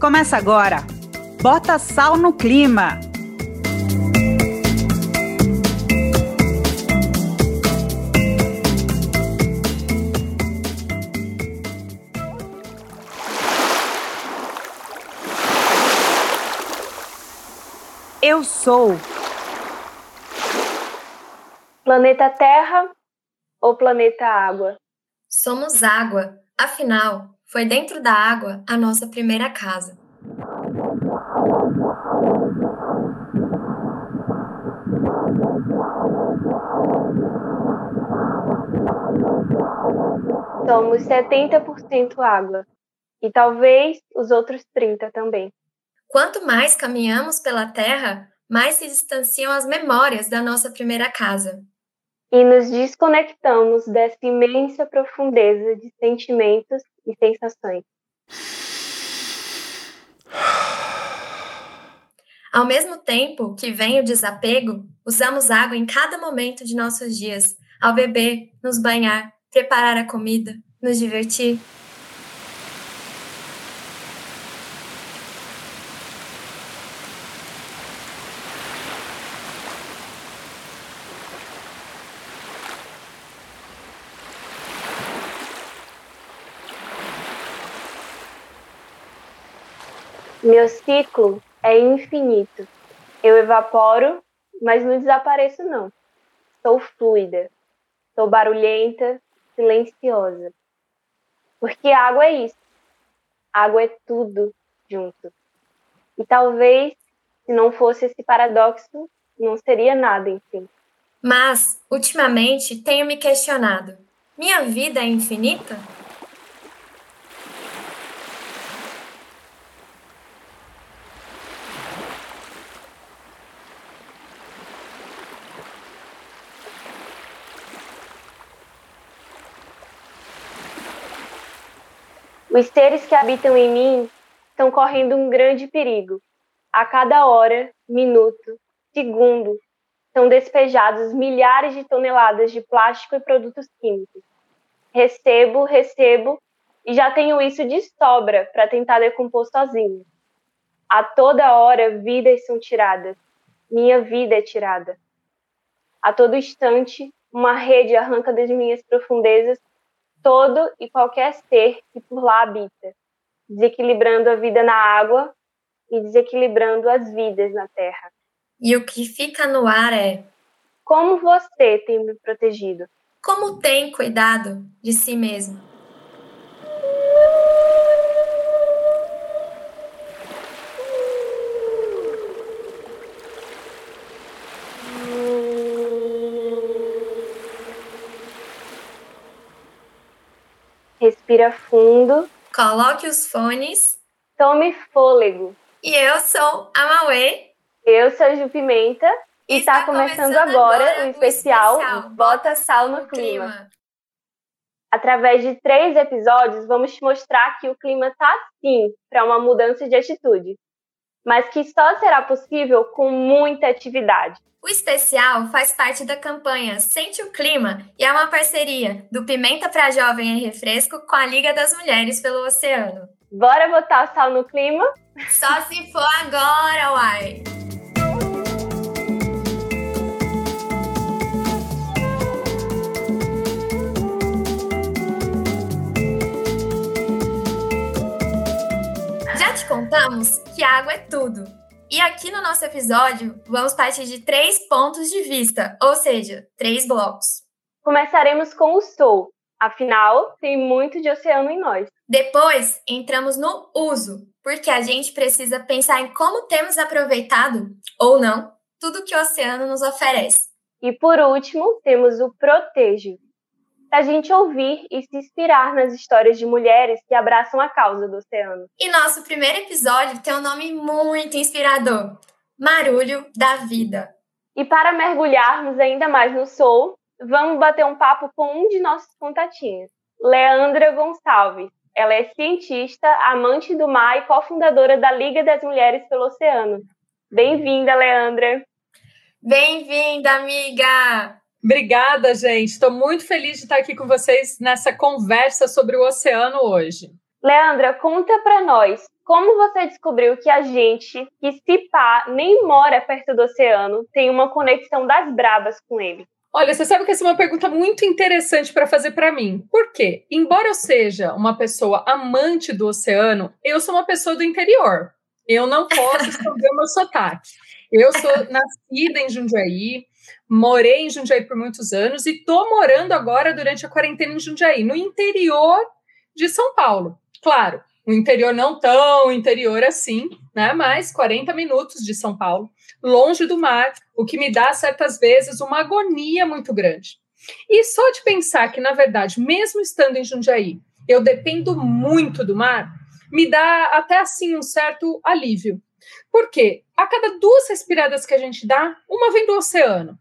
Começa agora. Bota sal no clima. Eu sou Planeta Terra ou planeta Água? Somos água. Afinal, foi dentro da água a nossa primeira casa. Somos 70% água e talvez os outros 30 também. Quanto mais caminhamos pela Terra, mais se distanciam as memórias da nossa primeira casa. E nos desconectamos dessa imensa profundeza de sentimentos e sensações. Ao mesmo tempo que vem o desapego, usamos água em cada momento de nossos dias, ao beber, nos banhar, preparar a comida, nos divertir. Meu ciclo é infinito. Eu evaporo, mas não desapareço não. Sou fluida. Sou barulhenta, silenciosa. Porque água é isso. Água é tudo junto. E talvez, se não fosse esse paradoxo, não seria nada, enfim. Mas, ultimamente, tenho me questionado: minha vida é infinita? Os seres que habitam em mim estão correndo um grande perigo. A cada hora, minuto, segundo, são despejados milhares de toneladas de plástico e produtos químicos. Recebo, recebo e já tenho isso de sobra para tentar decompor sozinho. A toda hora, vidas são tiradas. Minha vida é tirada. A todo instante, uma rede arranca das minhas profundezas todo e qualquer ser que por lá habita, desequilibrando a vida na água e desequilibrando as vidas na terra. E o que fica no ar é: Como você tem me protegido? Como tem cuidado de si mesmo? Respira fundo. Coloque os fones. Tome fôlego. E eu sou a Mauê. Eu sou a Ju Pimenta. E está começando, começando, agora, o especial, especial Bota Sal no, no clima. clima. Através de três episódios, vamos te mostrar que o clima tá sim para uma mudança de atitude, mas que só será possível com muita atividade. O especial faz parte da campanha Sente o Clima e é uma parceria do Pimenta para Jovem e Refresco com a Liga das Mulheres pelo Oceano. Bora botar o sal no clima? Só se for agora, uai! Já te contamos que água é tudo e aqui no nosso episódio, vamos partir de três pontos de vista, ou seja, três blocos. Começaremos com o Sol, afinal, tem muito de oceano em nós. Depois, entramos no uso, porque a gente precisa pensar em como temos aproveitado, ou não, tudo que o oceano nos oferece. E por último, temos o protejo, a gente ouvir e se inspirar nas histórias de mulheres que abraçam a causa do oceano. E nosso primeiro episódio tem um nome muito inspirador: Marulho da Vida. E para mergulharmos ainda mais no Soul, vamos bater um papo com um de nossos contatinhos, Leandra Gonçalves. Ela é cientista, amante do mar e cofundadora da Liga das Mulheres pelo Oceano. Bem-vinda, Leandra! Bem-vinda, amiga! Obrigada, gente. Estou muito feliz de estar aqui com vocês nessa conversa sobre o oceano hoje. Leandra, conta para nós como você descobriu que a gente, que se pá, nem mora perto do oceano, tem uma conexão das brabas com ele? Olha, você sabe que essa é uma pergunta muito interessante para fazer para mim. Por quê? Embora eu seja uma pessoa amante do oceano, eu sou uma pessoa do interior. Eu não posso esconder o meu sotaque. Eu sou nascida em Jundiaí, morei em Jundiaí por muitos anos e estou morando agora durante a quarentena em Jundiaí, no interior de São Paulo. Claro, um interior não tão interior assim, né? Mas 40 minutos de São Paulo, longe do mar, o que me dá certas vezes uma agonia muito grande. E só de pensar que, na verdade, mesmo estando em Jundiaí, eu dependo muito do mar, me dá até assim um certo alívio. Por quê? A cada duas respiradas que a gente dá, uma vem do oceano.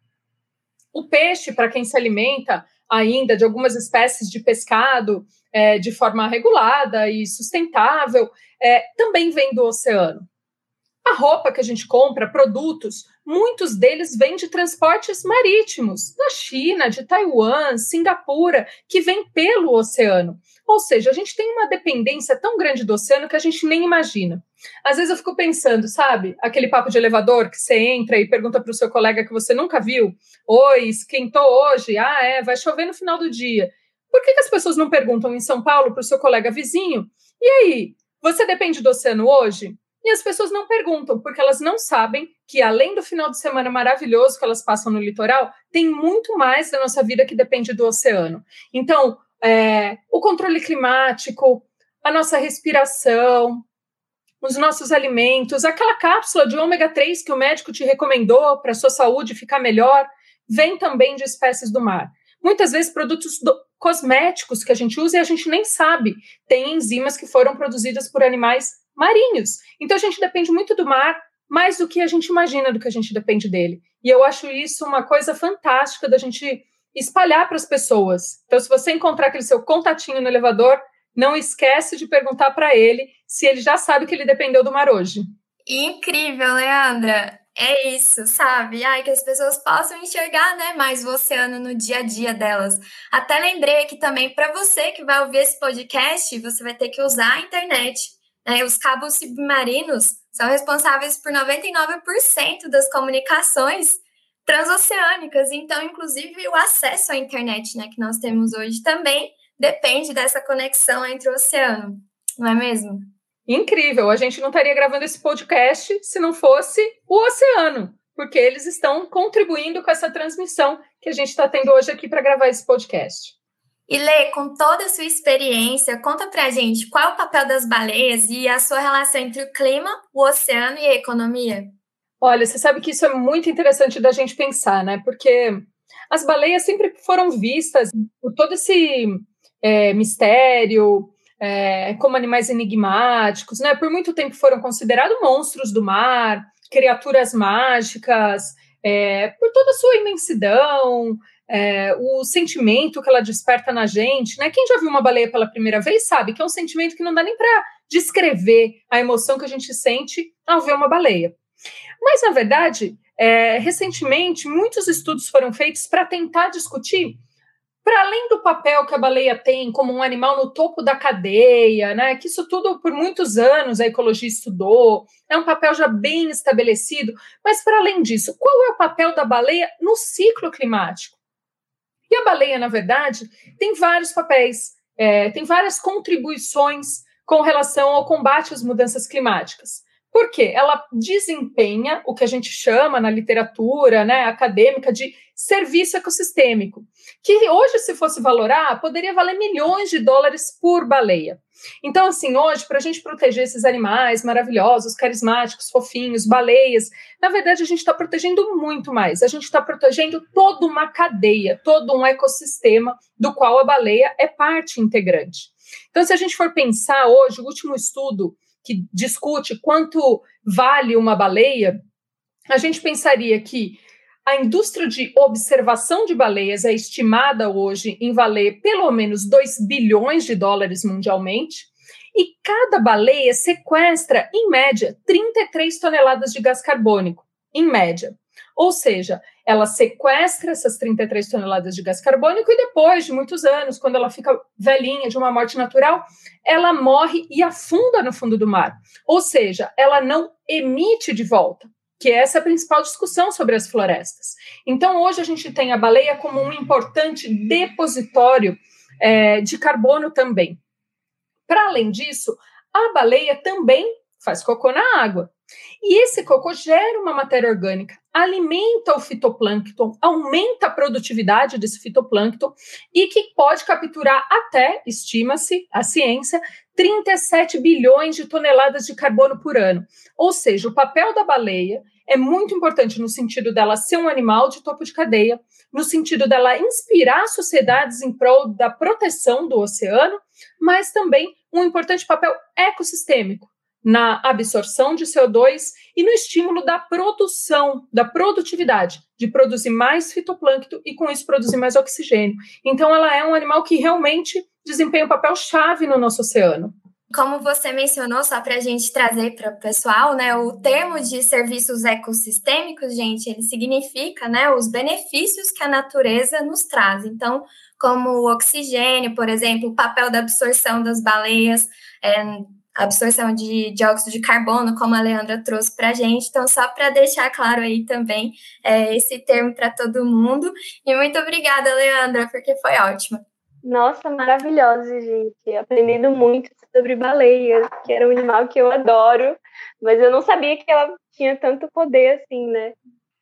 O peixe, para quem se alimenta ainda de algumas espécies de pescado é, de forma regulada e sustentável, é, também vem do oceano. A roupa que a gente compra, produtos, muitos deles vêm de transportes marítimos, da China, de Taiwan, Singapura, que vêm pelo oceano. Ou seja, a gente tem uma dependência tão grande do oceano que a gente nem imagina. Às vezes eu fico pensando, sabe, aquele papo de elevador que você entra e pergunta para o seu colega que você nunca viu: Oi, esquentou hoje? Ah, é, vai chover no final do dia. Por que, que as pessoas não perguntam em São Paulo para o seu colega vizinho? E aí, você depende do oceano hoje? E as pessoas não perguntam, porque elas não sabem que, além do final de semana maravilhoso que elas passam no litoral, tem muito mais da nossa vida que depende do oceano. Então, é, o controle climático, a nossa respiração, os nossos alimentos, aquela cápsula de ômega 3 que o médico te recomendou para a sua saúde ficar melhor, vem também de espécies do mar. Muitas vezes produtos do, cosméticos que a gente usa e a gente nem sabe. Tem enzimas que foram produzidas por animais marinhos. Então a gente depende muito do mar, mais do que a gente imagina do que a gente depende dele. E eu acho isso uma coisa fantástica da gente espalhar para as pessoas. Então, se você encontrar aquele seu contatinho no elevador, não esquece de perguntar para ele se ele já sabe que ele dependeu do mar hoje. Incrível, Leandra. É isso, sabe? Ai, que as pessoas possam enxergar, né, mais o oceano no dia a dia delas. Até lembrei aqui também para você que vai ouvir esse podcast, você vai ter que usar a internet. Né? Os cabos submarinos são responsáveis por 99% das comunicações transoceânicas. Então, inclusive, o acesso à internet, né, que nós temos hoje também depende dessa conexão entre o oceano, não é mesmo? incrível. A gente não estaria gravando esse podcast se não fosse o oceano, porque eles estão contribuindo com essa transmissão que a gente está tendo hoje aqui para gravar esse podcast. E Lê, com toda a sua experiência, conta pra gente qual é o papel das baleias e a sua relação entre o clima, o oceano e a economia. Olha, você sabe que isso é muito interessante da gente pensar, né? Porque as baleias sempre foram vistas por todo esse é, mistério, é, como animais enigmáticos, né? Por muito tempo foram considerados monstros do mar, criaturas mágicas, é, por toda a sua imensidão, é, o sentimento que ela desperta na gente, né? Quem já viu uma baleia pela primeira vez sabe que é um sentimento que não dá nem para descrever a emoção que a gente sente ao ver uma baleia. Mas, na verdade, é, recentemente, muitos estudos foram feitos para tentar discutir para além do papel que a baleia tem como um animal no topo da cadeia, né, que isso tudo por muitos anos a ecologia estudou, é um papel já bem estabelecido, mas para além disso, qual é o papel da baleia no ciclo climático? E a baleia, na verdade, tem vários papéis, é, tem várias contribuições com relação ao combate às mudanças climáticas. Por quê? Ela desempenha o que a gente chama na literatura né, acadêmica de serviço ecossistêmico, que hoje, se fosse valorar, poderia valer milhões de dólares por baleia. Então, assim, hoje, para a gente proteger esses animais maravilhosos, carismáticos, fofinhos, baleias, na verdade, a gente está protegendo muito mais. A gente está protegendo toda uma cadeia, todo um ecossistema do qual a baleia é parte integrante. Então, se a gente for pensar hoje, o último estudo que discute quanto vale uma baleia, a gente pensaria que a indústria de observação de baleias é estimada hoje em valer pelo menos 2 bilhões de dólares mundialmente, e cada baleia sequestra, em média, 33 toneladas de gás carbônico, em média. Ou seja, ela sequestra essas 33 toneladas de gás carbônico e depois de muitos anos, quando ela fica velhinha de uma morte natural, ela morre e afunda no fundo do mar. Ou seja, ela não emite de volta, que essa é a principal discussão sobre as florestas. Então, hoje a gente tem a baleia como um importante depositório é, de carbono também. Para além disso, a baleia também faz cocô na água. E esse cocô gera uma matéria orgânica, alimenta o fitoplâncton, aumenta a produtividade desse fitoplâncton e que pode capturar até, estima-se, a ciência, 37 bilhões de toneladas de carbono por ano. Ou seja, o papel da baleia é muito importante no sentido dela ser um animal de topo de cadeia, no sentido dela inspirar sociedades em prol da proteção do oceano, mas também um importante papel ecossistêmico na absorção de CO2 e no estímulo da produção, da produtividade, de produzir mais fitoplâncton e com isso produzir mais oxigênio. Então ela é um animal que realmente desempenha um papel chave no nosso oceano. Como você mencionou, só para a gente trazer para o pessoal, né, o termo de serviços ecossistêmicos, gente, ele significa, né, os benefícios que a natureza nos traz. Então, como o oxigênio, por exemplo, o papel da absorção das baleias, é, absorção de dióxido de carbono, como a Leandra trouxe para a gente. Então, só para deixar claro aí também é, esse termo para todo mundo. E muito obrigada, Leandra, porque foi ótimo. Nossa, maravilhosa, gente. Aprendendo muito sobre baleias, que era um animal que eu adoro, mas eu não sabia que ela tinha tanto poder assim, né?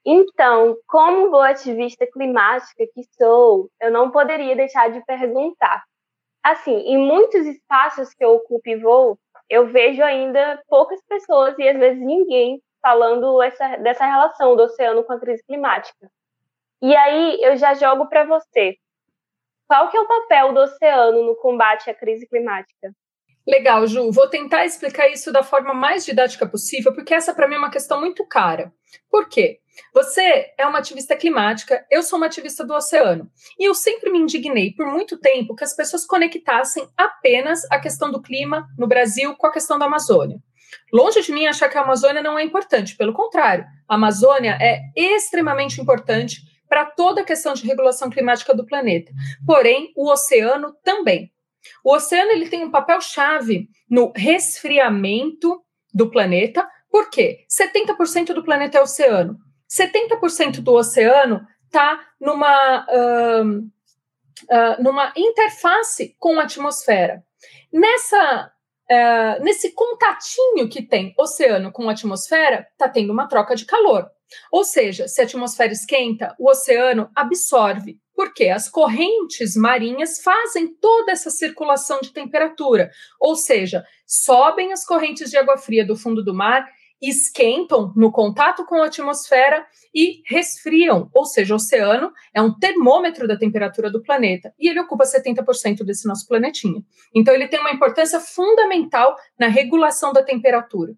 Então, como boa ativista climática que sou, eu não poderia deixar de perguntar. Assim, em muitos espaços que eu ocupo e vou, eu vejo ainda poucas pessoas e às vezes ninguém falando essa, dessa relação do oceano com a crise climática. E aí eu já jogo para você. Qual que é o papel do oceano no combate à crise climática? Legal, Ju. Vou tentar explicar isso da forma mais didática possível, porque essa para mim é uma questão muito cara. Por quê? Você é uma ativista climática, eu sou uma ativista do oceano. E eu sempre me indignei por muito tempo que as pessoas conectassem apenas a questão do clima no Brasil com a questão da Amazônia. Longe de mim achar que a Amazônia não é importante, pelo contrário, a Amazônia é extremamente importante para toda a questão de regulação climática do planeta. Porém, o oceano também. O oceano ele tem um papel chave no resfriamento do planeta. Por quê? 70% do planeta é oceano. 70% do oceano está numa, uh, uh, numa interface com a atmosfera. Nessa, uh, nesse contatinho que tem oceano com a atmosfera, está tendo uma troca de calor. Ou seja, se a atmosfera esquenta, o oceano absorve porque as correntes marinhas fazem toda essa circulação de temperatura, ou seja, sobem as correntes de água fria do fundo do mar, esquentam no contato com a atmosfera e resfriam, ou seja, o oceano é um termômetro da temperatura do planeta e ele ocupa 70% desse nosso planetinha. Então ele tem uma importância fundamental na regulação da temperatura.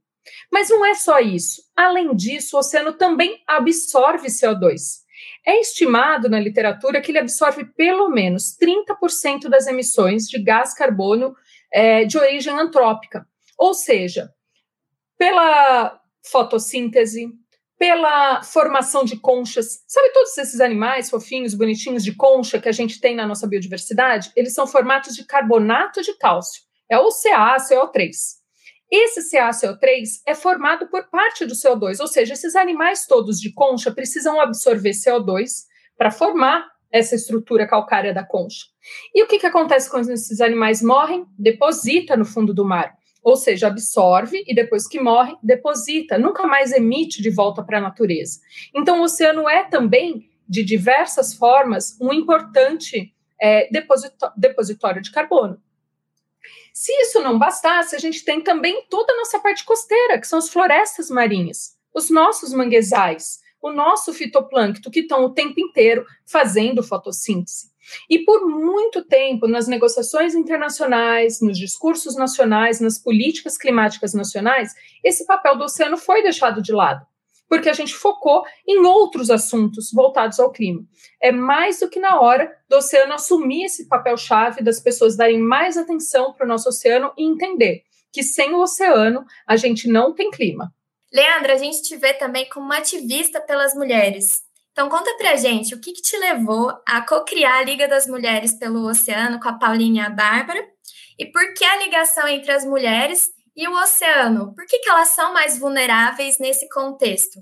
Mas não é só isso. Além disso, o oceano também absorve CO2. É estimado na literatura que ele absorve pelo menos 30% das emissões de gás carbônio é, de origem antrópica, ou seja, pela fotossíntese, pela formação de conchas. Sabe todos esses animais fofinhos, bonitinhos de concha que a gente tem na nossa biodiversidade? Eles são formatos de carbonato de cálcio. É o CaCO3. Esse CaCO3 é formado por parte do CO2, ou seja, esses animais todos de concha precisam absorver CO2 para formar essa estrutura calcária da concha. E o que, que acontece quando esses animais morrem? Deposita no fundo do mar, ou seja, absorve e depois que morre, deposita, nunca mais emite de volta para a natureza. Então, o oceano é também, de diversas formas, um importante é, depositório de carbono. Se isso não bastasse, a gente tem também toda a nossa parte costeira, que são as florestas marinhas, os nossos manguezais, o nosso fitoplâncton, que estão o tempo inteiro fazendo fotossíntese. E por muito tempo, nas negociações internacionais, nos discursos nacionais, nas políticas climáticas nacionais, esse papel do oceano foi deixado de lado porque a gente focou em outros assuntos voltados ao clima. É mais do que na hora do oceano assumir esse papel-chave, das pessoas darem mais atenção para o nosso oceano e entender que sem o oceano a gente não tem clima. Leandra, a gente te vê também como ativista pelas mulheres. Então conta pra gente o que, que te levou a co-criar a Liga das Mulheres pelo Oceano com a Paulinha e a Bárbara e por que a ligação entre as mulheres e o oceano? Por que, que elas são mais vulneráveis nesse contexto?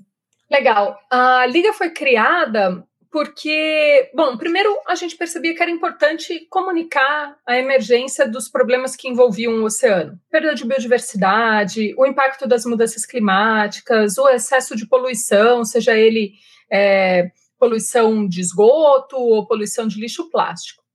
Legal. A Liga foi criada porque, bom, primeiro a gente percebia que era importante comunicar a emergência dos problemas que envolviam o oceano. Perda de biodiversidade, o impacto das mudanças climáticas, o excesso de poluição, seja ele é, poluição de esgoto ou poluição de lixo plástico.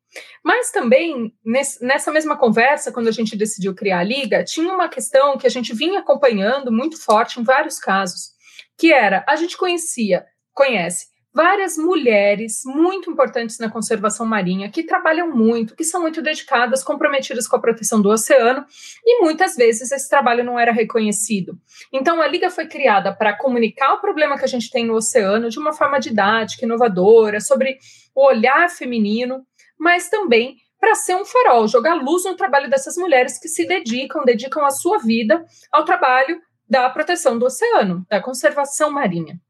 Mas também, nessa mesma conversa, quando a gente decidiu criar a Liga, tinha uma questão que a gente vinha acompanhando muito forte em vários casos, que era, a gente conhecia, conhece várias mulheres muito importantes na conservação marinha, que trabalham muito, que são muito dedicadas, comprometidas com a proteção do oceano, e muitas vezes esse trabalho não era reconhecido. Então a Liga foi criada para comunicar o problema que a gente tem no oceano de uma forma didática, inovadora, sobre o olhar feminino, mas também para ser um farol, jogar luz no trabalho dessas mulheres que se dedicam, dedicam a sua vida ao trabalho da proteção do oceano, da conservação marinha.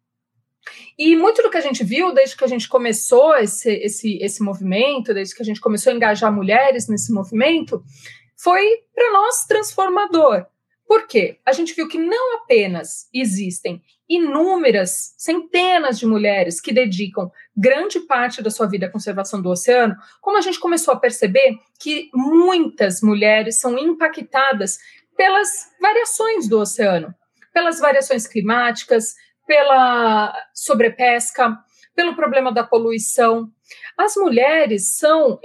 E muito do que a gente viu desde que a gente começou esse, esse, esse movimento, desde que a gente começou a engajar mulheres nesse movimento, foi para nós transformador. Por quê? A gente viu que não apenas existem inúmeras, centenas de mulheres que dedicam grande parte da sua vida à conservação do oceano, como a gente começou a perceber que muitas mulheres são impactadas pelas variações do oceano, pelas variações climáticas, pela sobrepesca, pelo problema da poluição. As mulheres são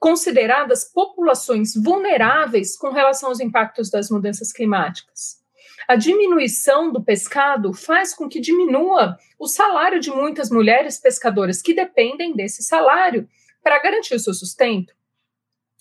consideradas populações vulneráveis com relação aos impactos das mudanças climáticas. A diminuição do pescado faz com que diminua o salário de muitas mulheres pescadoras que dependem desse salário para garantir o seu sustento.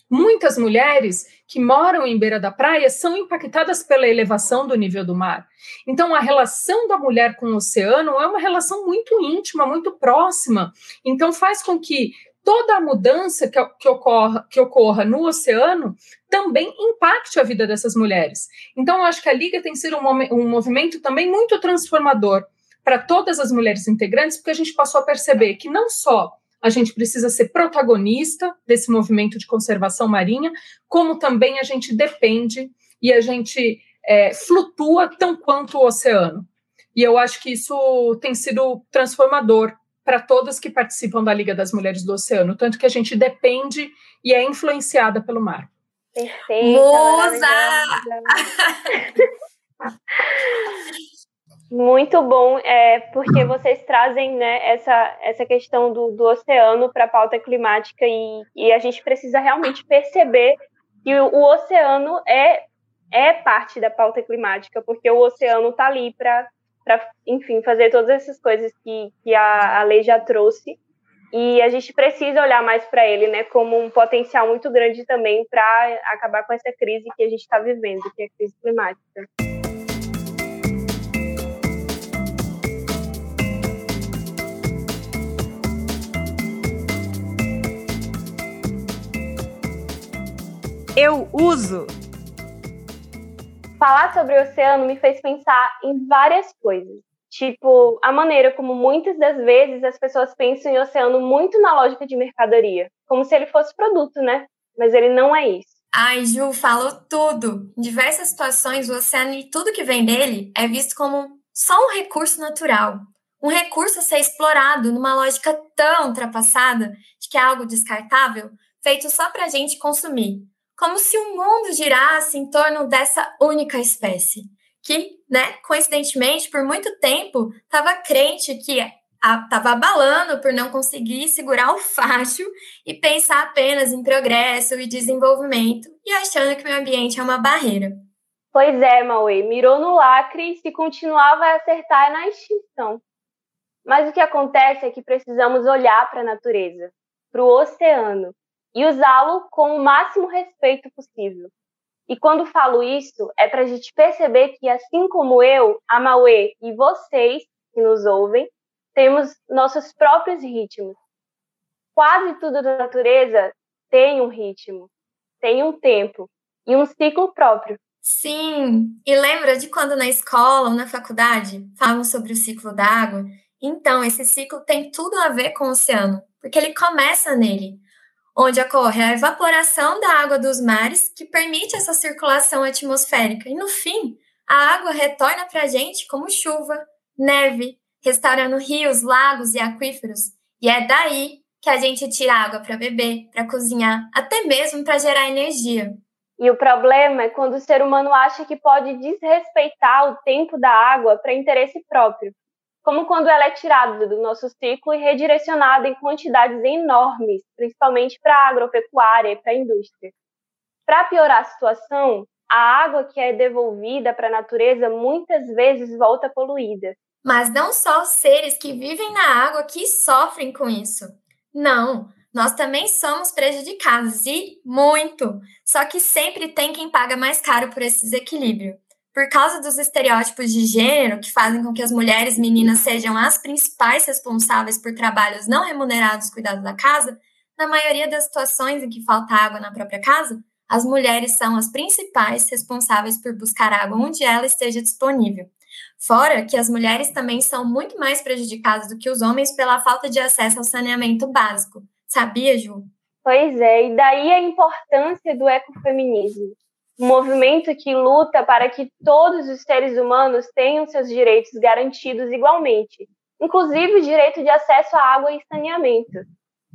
Muitas mulheres que moram em beira da praia são impactadas pela elevação do nível do mar. Então, a relação da mulher com o oceano é uma relação muito íntima, muito próxima. Então, faz com que toda a mudança que, que, ocorra, que ocorra no oceano também impacte a vida dessas mulheres. Então, eu acho que a Liga tem sido um, um movimento também muito transformador para todas as mulheres integrantes, porque a gente passou a perceber que não só a gente precisa ser protagonista desse movimento de conservação marinha, como também a gente depende e a gente é, flutua tão quanto o oceano. E eu acho que isso tem sido transformador para todas que participam da Liga das Mulheres do Oceano, tanto que a gente depende e é influenciada pelo mar. Perfeito. Musa! Muito bom, é, porque vocês trazem né, essa, essa questão do, do oceano para a pauta climática e, e a gente precisa realmente perceber que o, o oceano é, é parte da pauta climática, porque o oceano está ali para, enfim, fazer todas essas coisas que, que a, a lei já trouxe. E a gente precisa olhar mais para ele, né, como um potencial muito grande também para acabar com essa crise que a gente está vivendo, que é a crise climática. eu uso. Falar sobre o oceano me fez pensar em várias coisas. Tipo, a maneira como muitas das vezes as pessoas pensam em oceano muito na lógica de mercadoria, como se ele fosse produto, né? Mas ele não é isso. Ai, Ju, falou tudo. Em diversas situações, o oceano e tudo que vem dele é visto como só um recurso natural. Um recurso a ser explorado numa lógica tão ultrapassada de que é algo descartável, feito só para a gente consumir como se o mundo girasse em torno dessa única espécie, que, né, coincidentemente, por muito tempo, estava crente que estava abalando por não conseguir segurar o facho e pensar apenas em progresso e desenvolvimento e achando que o meio ambiente é uma barreira. Pois é, Mauê, mirou no lacre e se continuar vai acertar na extinção. Mas o que acontece é que precisamos olhar para a natureza, para o oceano, e usá-lo com o máximo respeito possível. E quando falo isso, é para a gente perceber que, assim como eu, a Mauê e vocês que nos ouvem, temos nossos próprios ritmos. Quase tudo da natureza tem um ritmo, tem um tempo e um ciclo próprio. Sim, e lembra de quando na escola ou na faculdade falam sobre o ciclo da água Então, esse ciclo tem tudo a ver com o oceano, porque ele começa nele, onde ocorre a evaporação da água dos mares, que permite essa circulação atmosférica, e no fim, a água retorna para a gente como chuva, neve, restaurando rios, lagos e aquíferos, e é daí que a gente tira água para beber, para cozinhar, até mesmo para gerar energia. E o problema é quando o ser humano acha que pode desrespeitar o tempo da água para interesse próprio, como quando ela é tirada do nosso ciclo e redirecionada em quantidades enormes, principalmente para a agropecuária e para a indústria. Para piorar a situação, a água que é devolvida para a natureza muitas vezes volta poluída. Mas não só os seres que vivem na água que sofrem com isso. Não, nós também somos prejudicados e muito. Só que sempre tem quem paga mais caro por esse desequilíbrio. Por causa dos estereótipos de gênero que fazem com que as mulheres meninas sejam as principais responsáveis por trabalhos não remunerados cuidados da casa, na maioria das situações em que falta água na própria casa, as mulheres são as principais responsáveis por buscar água onde ela esteja disponível. Fora que as mulheres também são muito mais prejudicadas do que os homens pela falta de acesso ao saneamento básico. Sabia, Ju? Pois é, e daí a importância do ecofeminismo. Um movimento que luta para que todos os seres humanos tenham seus direitos garantidos igualmente, inclusive o direito de acesso à água e saneamento.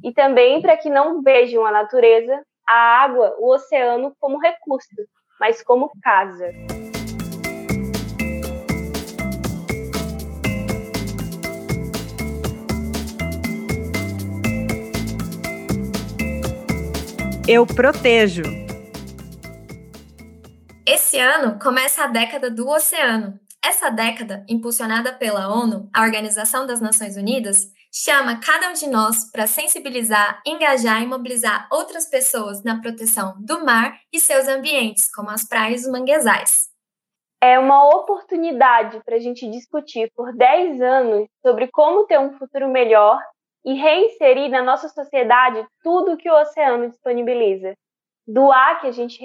E também para que não vejam a natureza, a água, o oceano como recurso, mas como casa. Eu protejo. Esse ano começa a década do oceano. Essa década, impulsionada pela ONU, a Organização das Nações Unidas, chama cada um de nós para sensibilizar, engajar e mobilizar outras pessoas na proteção do mar e seus ambientes, como as praias e os manguezais. É uma oportunidade para a gente discutir por 10 anos sobre como ter um futuro melhor e reinserir na nossa sociedade tudo que o oceano disponibiliza. Do ar que a gente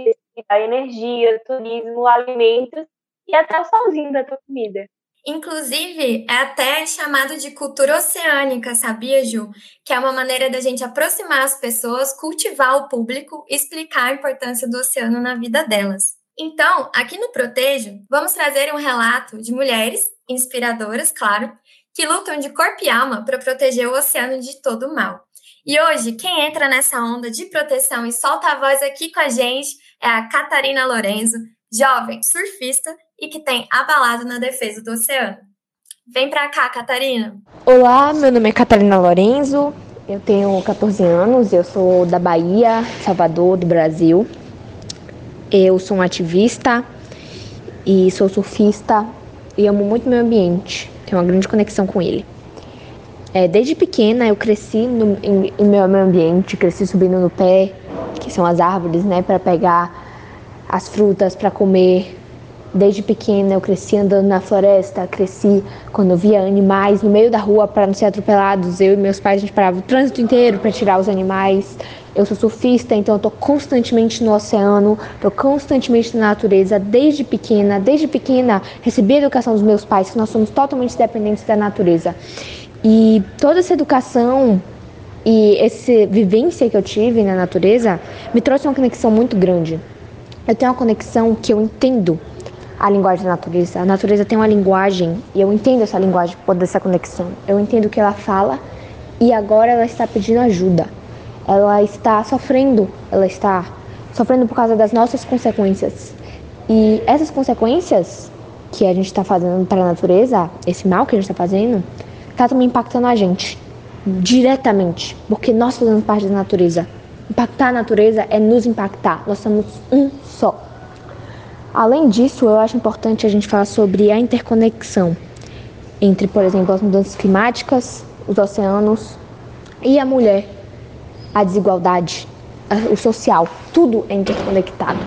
energia, turismo, alimentos e até o solzinho da tua comida. Inclusive, é até chamado de cultura oceânica, sabia, Ju? Que é uma maneira da gente aproximar as pessoas, cultivar o público explicar a importância do oceano na vida delas. Então, aqui no Protejo, vamos trazer um relato de mulheres, inspiradoras, claro, que lutam de corpo e alma para proteger o oceano de todo o mal. E hoje, quem entra nessa onda de proteção e solta a voz aqui com a gente é a Catarina Lorenzo, jovem surfista e que tem abalado na defesa do oceano. Vem pra cá, Catarina. Olá, meu nome é Catarina Lorenzo, eu tenho 14 anos, eu sou da Bahia, Salvador, do Brasil. Eu sou um ativista e sou surfista e amo muito meu ambiente tenho uma grande conexão com ele. É, desde pequena eu cresci no em, em meu ambiente, cresci subindo no pé, que são as árvores, né, para pegar as frutas para comer. Desde pequena eu cresci andando na floresta, cresci quando via animais no meio da rua para não ser atropelados. Eu e meus pais a gente parava o trânsito inteiro para tirar os animais. Eu sou surfista, então eu tô constantemente no oceano, tô constantemente na natureza desde pequena. Desde pequena recebi a educação dos meus pais, que nós somos totalmente dependentes da natureza. E toda essa educação e essa vivência que eu tive na natureza me trouxe uma conexão muito grande. Eu tenho uma conexão que eu entendo a linguagem da natureza. A natureza tem uma linguagem e eu entendo essa linguagem por dessa conexão. Eu entendo o que ela fala e agora ela está pedindo ajuda ela está sofrendo, ela está sofrendo por causa das nossas consequências. E essas consequências que a gente está fazendo para a natureza, esse mal que a gente está fazendo, está também impactando a gente diretamente, porque nós fazemos parte da natureza. Impactar a natureza é nos impactar, nós somos um só. Além disso, eu acho importante a gente falar sobre a interconexão entre, por exemplo, as mudanças climáticas, os oceanos e a mulher a desigualdade, o social, tudo é interconectado.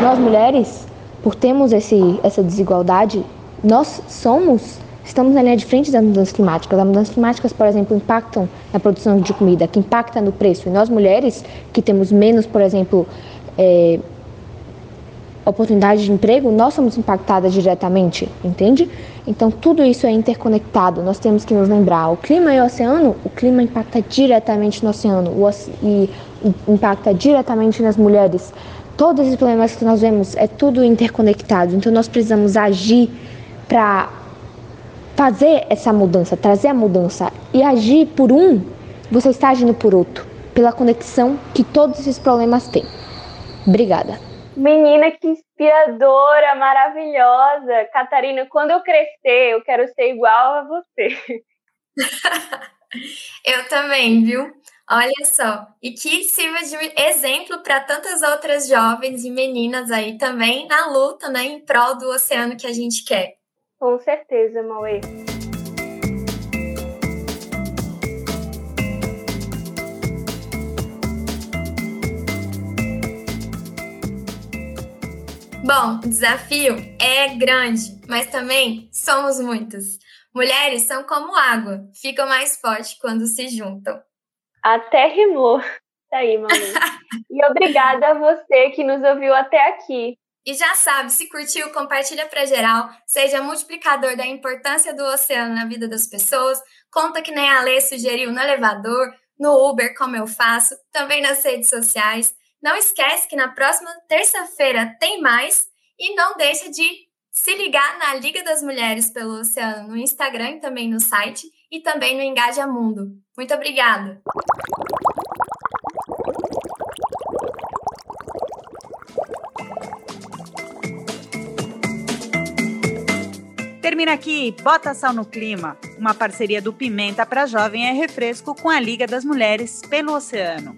Nós mulheres, por termos esse, essa desigualdade, nós somos, estamos na linha de frente das mudanças climáticas. As mudanças climáticas, por exemplo, impactam na produção de comida, que impacta no preço. E nós mulheres, que temos menos, por exemplo, é, oportunidade de emprego, nós somos impactadas diretamente, entende? Então tudo isso é interconectado. Nós temos que nos lembrar, o clima e o oceano, o clima impacta diretamente no oceano e impacta diretamente nas mulheres. Todos os problemas que nós vemos é tudo interconectado. Então nós precisamos agir para fazer essa mudança, trazer a mudança e agir por um, você está agindo por outro, pela conexão que todos esses problemas têm. Obrigada. Menina, que inspiradora, maravilhosa. Catarina, quando eu crescer, eu quero ser igual a você. eu também, viu? Olha só. E que sirva de exemplo para tantas outras jovens e meninas aí também na luta, né, em prol do oceano que a gente quer. Com certeza, Mauê. Bom, o desafio é grande, mas também somos muitas. Mulheres são como água, ficam mais fortes quando se juntam. Até rimou. Tá aí, Manu. e obrigada a você que nos ouviu até aqui. E já sabe, se curtiu, compartilha para geral, seja multiplicador da importância do oceano na vida das pessoas, conta que nem a Lê sugeriu no elevador, no Uber, como eu faço, também nas redes sociais. Não esquece que na próxima terça-feira tem mais e não deixa de se ligar na Liga das Mulheres pelo Oceano no Instagram e também no site e também no Engaja Mundo. Muito obrigada! Termina aqui Bota Sal no Clima, uma parceria do Pimenta para Jovem é Refresco com a Liga das Mulheres pelo Oceano.